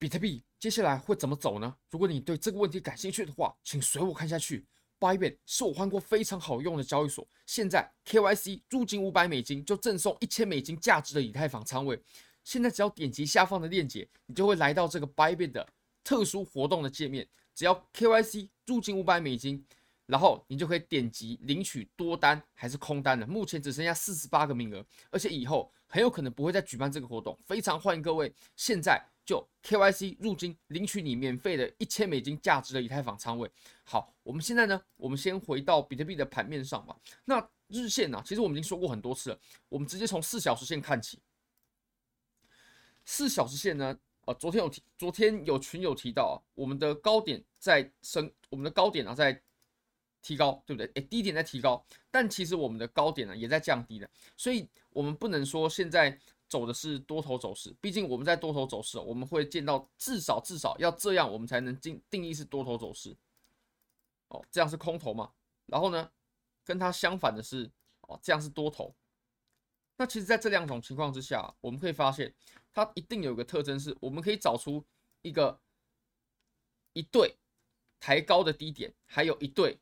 比特币接下来会怎么走呢？如果你对这个问题感兴趣的话，请随我看下去。Bybit 是我换过非常好用的交易所，现在 KYC 入金五百美金就赠送一千美金价值的以太坊仓位。现在只要点击下方的链接，你就会来到这个 Bybit 的特殊活动的界面。只要 KYC 入金五百美金，然后你就可以点击领取多单还是空单了。目前只剩下四十八个名额，而且以后很有可能不会再举办这个活动。非常欢迎各位现在就 KYC 入金领取你免费的一千美金价值的以太坊仓位。好，我们现在呢，我们先回到比特币的盘面上吧。那日线呢、其实我们已经说过很多次了，我们直接从四小时线看起。四小时线呢？呃，昨天有提，昨天有群友提到啊，我们的高点在升，我们的高点啊在提高，对不对？诶，低点在提高，但其实我们的高点呢也在降低的，所以我们不能说现在走的是多头走势，毕竟我们在多头走势，我们会见到至少至少要这样，我们才能定定义是多头走势。哦，这样是空头嘛？然后呢，跟它相反的是，哦，这样是多头。那其实，在这两种情况之下，我们可以发现，它一定有个特征，是我们可以找出一个一对抬高的低点，还有一对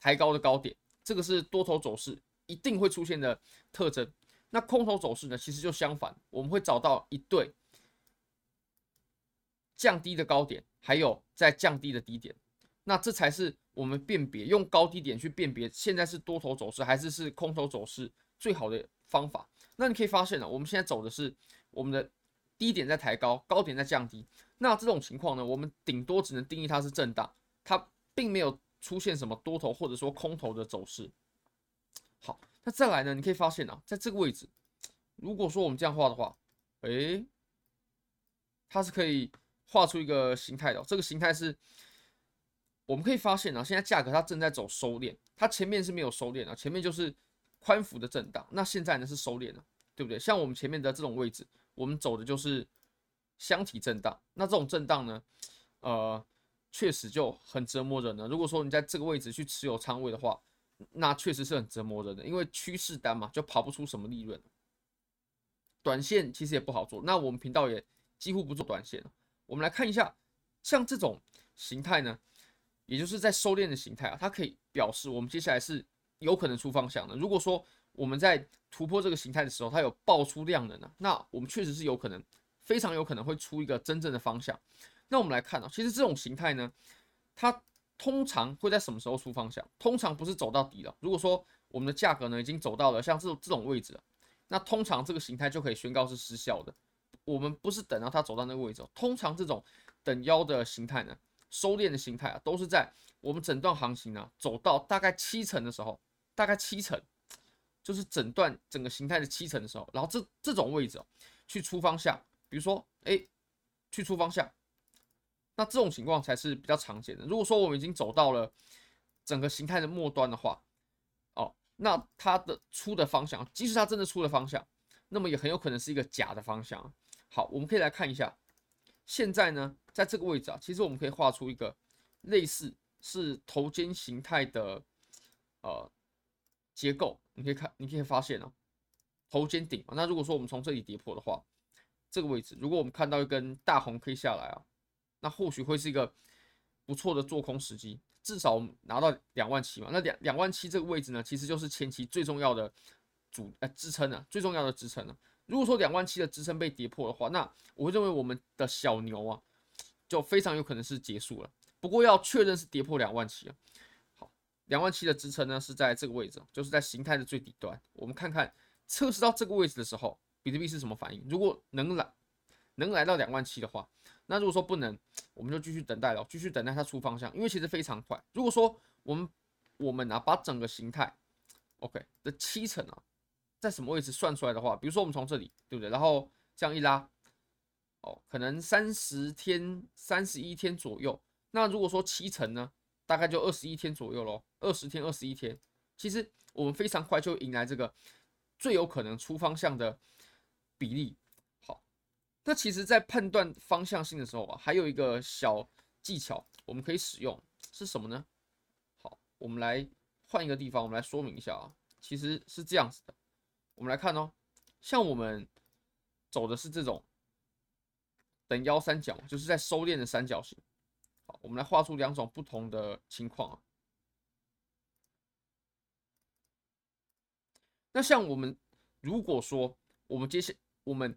抬高的高点，这个是多头走势一定会出现的特征。那空头走势呢，其实就相反，我们会找到一对降低的高点，还有在降低的低点，那这才是我们辨别用高低点去辨别现在是多头走势还是是空头走势最好的方法，那你可以发现呢，我们现在走的是我们的低点在抬高，高点在降低。那这种情况呢，我们顶多只能定义它是震荡，它并没有出现什么多头或者说空头的走势。好，那再来呢，你可以发现啊，在这个位置，如果说我们这样画的话，诶，它是可以画出一个形态的。这个形态是，我们可以发现啊，现在价格它正在走收敛，它前面是没有收敛啊，前面就是。宽幅的震荡，那现在呢是收敛了，对不对？像我们前面的这种位置，我们走的就是箱体震荡。那这种震荡呢，呃，确实就很折磨人了。如果说你在这个位置去持有仓位的话，那确实是很折磨人的，因为趋势单嘛，就跑不出什么利润。短线其实也不好做，那我们频道也几乎不做短线。我们来看一下，像这种形态呢，也就是在收敛的形态啊，它可以表示我们接下来是。有可能出方向的。如果说我们在突破这个形态的时候，它有爆出量能呢，那我们确实是有可能，非常有可能会出一个真正的方向。那我们来看啊，其实这种形态呢，它通常会在什么时候出方向？通常不是走到底了。如果说我们的价格呢已经走到了像这种这种位置了，那通常这个形态就可以宣告是失效的。我们不是等到它走到那个位置，通常这种等腰的形态呢，收敛的形态啊，都是在我们整段行情呢走到大概七成的时候。大概七成，就是整段整个形态的七成的时候，然后这这种位置哦，去出方向，比如说哎，去出方向，那这种情况才是比较常见的。如果说我们已经走到了整个形态的末端的话，哦，那它的出的方向，即使它真的出了方向，那么也很有可能是一个假的方向。好，我们可以来看一下，现在呢，在这个位置啊，其实我们可以画出一个类似是头肩形态的，呃。结构，你可以看，你可以发现哦，头肩顶。那如果说我们从这里跌破的话，这个位置，如果我们看到一根大红 K 下来啊，那或许会是一个不错的做空时机，至少拿到两万七嘛。那两两万七这个位置呢，其实就是前期最重要的主呃支撑啊，最重要的支撑啊。如果说两万七的支撑被跌破的话，那我会认为我们的小牛啊，就非常有可能是结束了。不过要确认是跌破两万七啊。好两万七的支撑呢，是在这个位置，就是在形态的最底端。我们看看测试到这个位置的时候，比特币是什么反应？如果能来能来到两万七的话，那如果说不能，我们就继续等待了，继续等待它出方向，因为其实非常快。如果说我们我们啊把整个形态 OK 的七成啊，在什么位置算出来的话，比如说我们从这里对不对？然后这样一拉，哦，可能三十天、三十一天左右。那如果说七成呢？大概就二十一天左右咯，二十天、二十一天，其实我们非常快就迎来这个最有可能出方向的比例。那其实，在判断方向性的时候啊，还有一个小技巧我们可以使用，是什么呢？好，我们来换一个地方，我们来说明一下啊，其实是这样子的。我们来看哦，像我们走的是这种等腰三角，就是在收敛的三角形。好，我们来画出两种不同的情况啊。那像我们如果说我们接下我们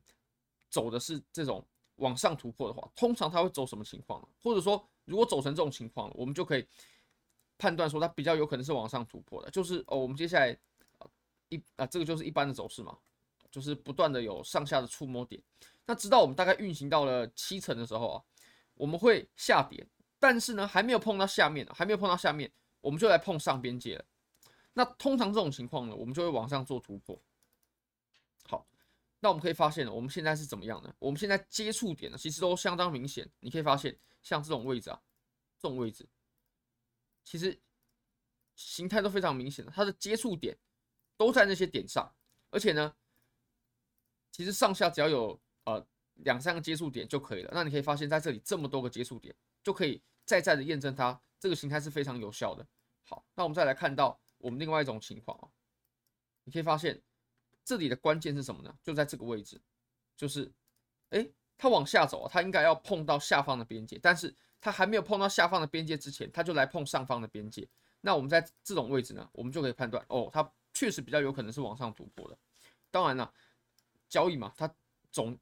走的是这种往上突破的话，通常它会走什么情况呢？或者说，如果走成这种情况，我们就可以判断说它比较有可能是往上突破的。就是哦，我们接下来一啊，这个就是一般的走势嘛，就是不断的有上下的触摸点。那直到我们大概运行到了七成的时候啊，我们会下跌，但是呢，还没有碰到下面，还没有碰到下面，我们就来碰上边界了。那通常这种情况呢，我们就会往上做突破。那我们可以发现，我们现在是怎么样呢？我们现在接触点呢，其实都相当明显。你可以发现，像这种位置啊，这种位置，其实形态都非常明显的，它的接触点都在那些点上，而且呢，其实上下只要有呃两三个接触点就可以了。那你可以发现，在这里这么多个接触点，就可以再再的验证它这个形态是非常有效的。好，那我们再来看到。我们另外一种情况啊，你可以发现这里的关键是什么呢？就在这个位置，就是，哎，它往下走啊，它应该要碰到下方的边界，但是它还没有碰到下方的边界之前，它就来碰上方的边界。那我们在这种位置呢，我们就可以判断，哦，它确实比较有可能是往上突破的。当然了，交易嘛，它总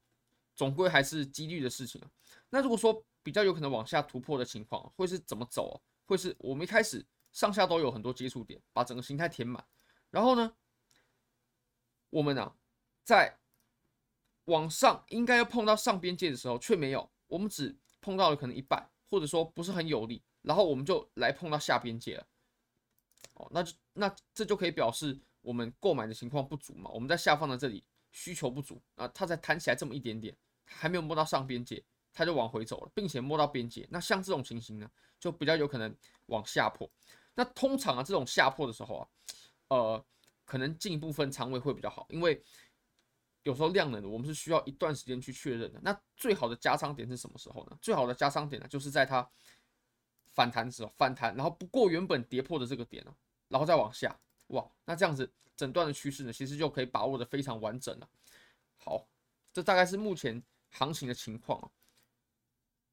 总归还是几率的事情啊。那如果说比较有可能往下突破的情况，会是怎么走啊？会是我们一开始。上下都有很多接触点，把整个形态填满。然后呢，我们啊，在往上应该要碰到上边界的时候，却没有，我们只碰到了可能一半，或者说不是很有力。然后我们就来碰到下边界了。哦，那就那这就可以表示我们购买的情况不足嘛。我们在下方的这里需求不足啊，它才弹起来这么一点点，还没有摸到上边界，它就往回走了，并且摸到边界。那像这种情形呢，就比较有可能往下破。那通常啊，这种下破的时候啊，呃，可能进一部分仓位会比较好，因为有时候量能我们是需要一段时间去确认的。那最好的加仓点是什么时候呢？最好的加仓点呢，就是在它反弹的时候，反弹，然后不过原本跌破的这个点呢，然后再往下，哇，那这样子整段的趋势呢，其实就可以把握的非常完整了。好，这大概是目前行情的情况啊。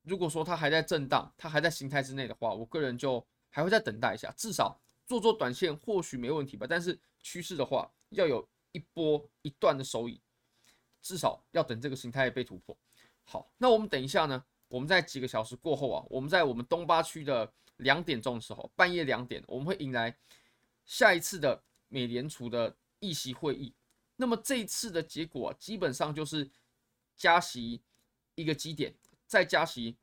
如果说它还在震荡，它还在形态之内的话，我个人就。还会再等待一下，至少做做短线或许没问题吧。但是趋势的话，要有一波一段的收益，至少要等这个形态被突破。好，那我们等一下呢？我们在几个小时过后啊，我们在我们东八区的两点钟的时候，半夜两点，我们会迎来下一次的美联储的议息会议。那么这一次的结果，基本上就是加息一个基点，再加息。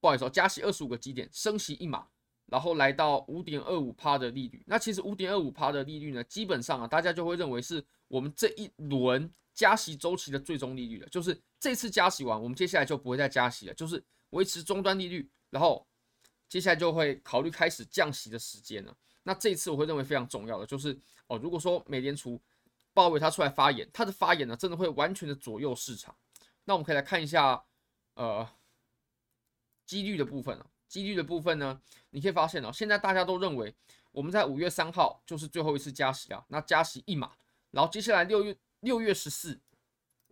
不好意思哦，加息二十五个基点，升息一码，然后来到五点二五趴的利率。那其实五点二五趴的利率呢，基本上啊，大家就会认为是我们这一轮加息周期的最终利率了。就是这次加息完，我们接下来就不会再加息了，就是维持终端利率，然后接下来就会考虑开始降息的时间了。那这一次我会认为非常重要的就是哦，如果说美联储鲍威尔他出来发言，他的发言呢，真的会完全的左右市场。那我们可以来看一下，呃。几率的部分啊，几率的部分呢，你可以发现哦，现在大家都认为我们在五月三号就是最后一次加息啊，那加息一码，然后接下来六月六月十四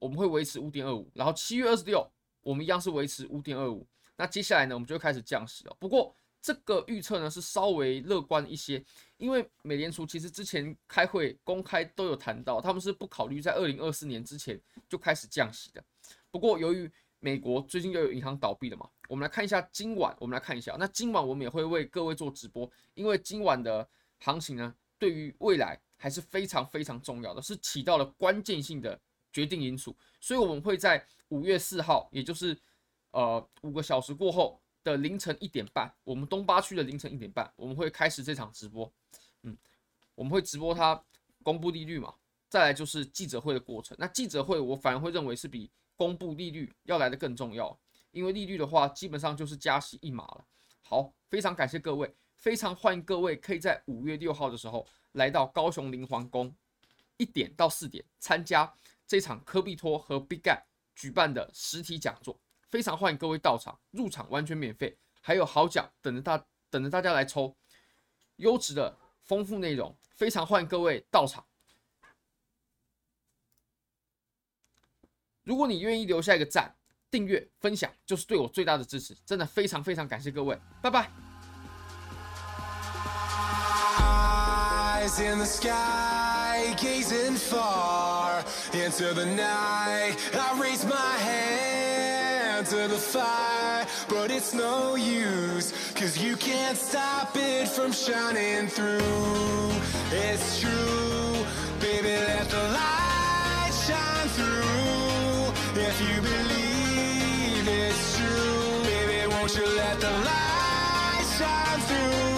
我们会维持五点二五，然后七月二十六我们一样是维持五点二五，那接下来呢，我们就会开始降息了。不过这个预测呢是稍微乐观一些，因为美联储其实之前开会公开都有谈到，他们是不考虑在二零二四年之前就开始降息的。不过由于美国最近又有银行倒闭了嘛？我们来看一下今晚，我们来看一下。那今晚我们也会为各位做直播，因为今晚的行情呢，对于未来还是非常非常重要的，是起到了关键性的决定因素。所以我们会在五月四号，也就是呃五个小时过后的凌晨一点半，我们东八区的凌晨一点半，我们会开始这场直播。嗯，我们会直播它公布利率嘛，再来就是记者会的过程。那记者会我反而会认为是比。公布利率要来得更重要，因为利率的话，基本上就是加息一码了。好，非常感谢各位，非常欢迎各位可以在五月六号的时候来到高雄林皇宫一点到四点参加这场科比托和 Big Guy 举办的实体讲座，非常欢迎各位到场，入场完全免费，还有好奖等着大等着大家来抽，优质的丰富内容，非常欢迎各位到场。如果你愿意留下一个赞、订阅、分享，就是对我最大的支持。真的非常非常感谢各位，拜拜。Eyes the sky, gazing far into the night. I raise my hand to the fire, but it's no use, cause you can't stop it from shining through. It's true, baby, let the light. let the light shine through.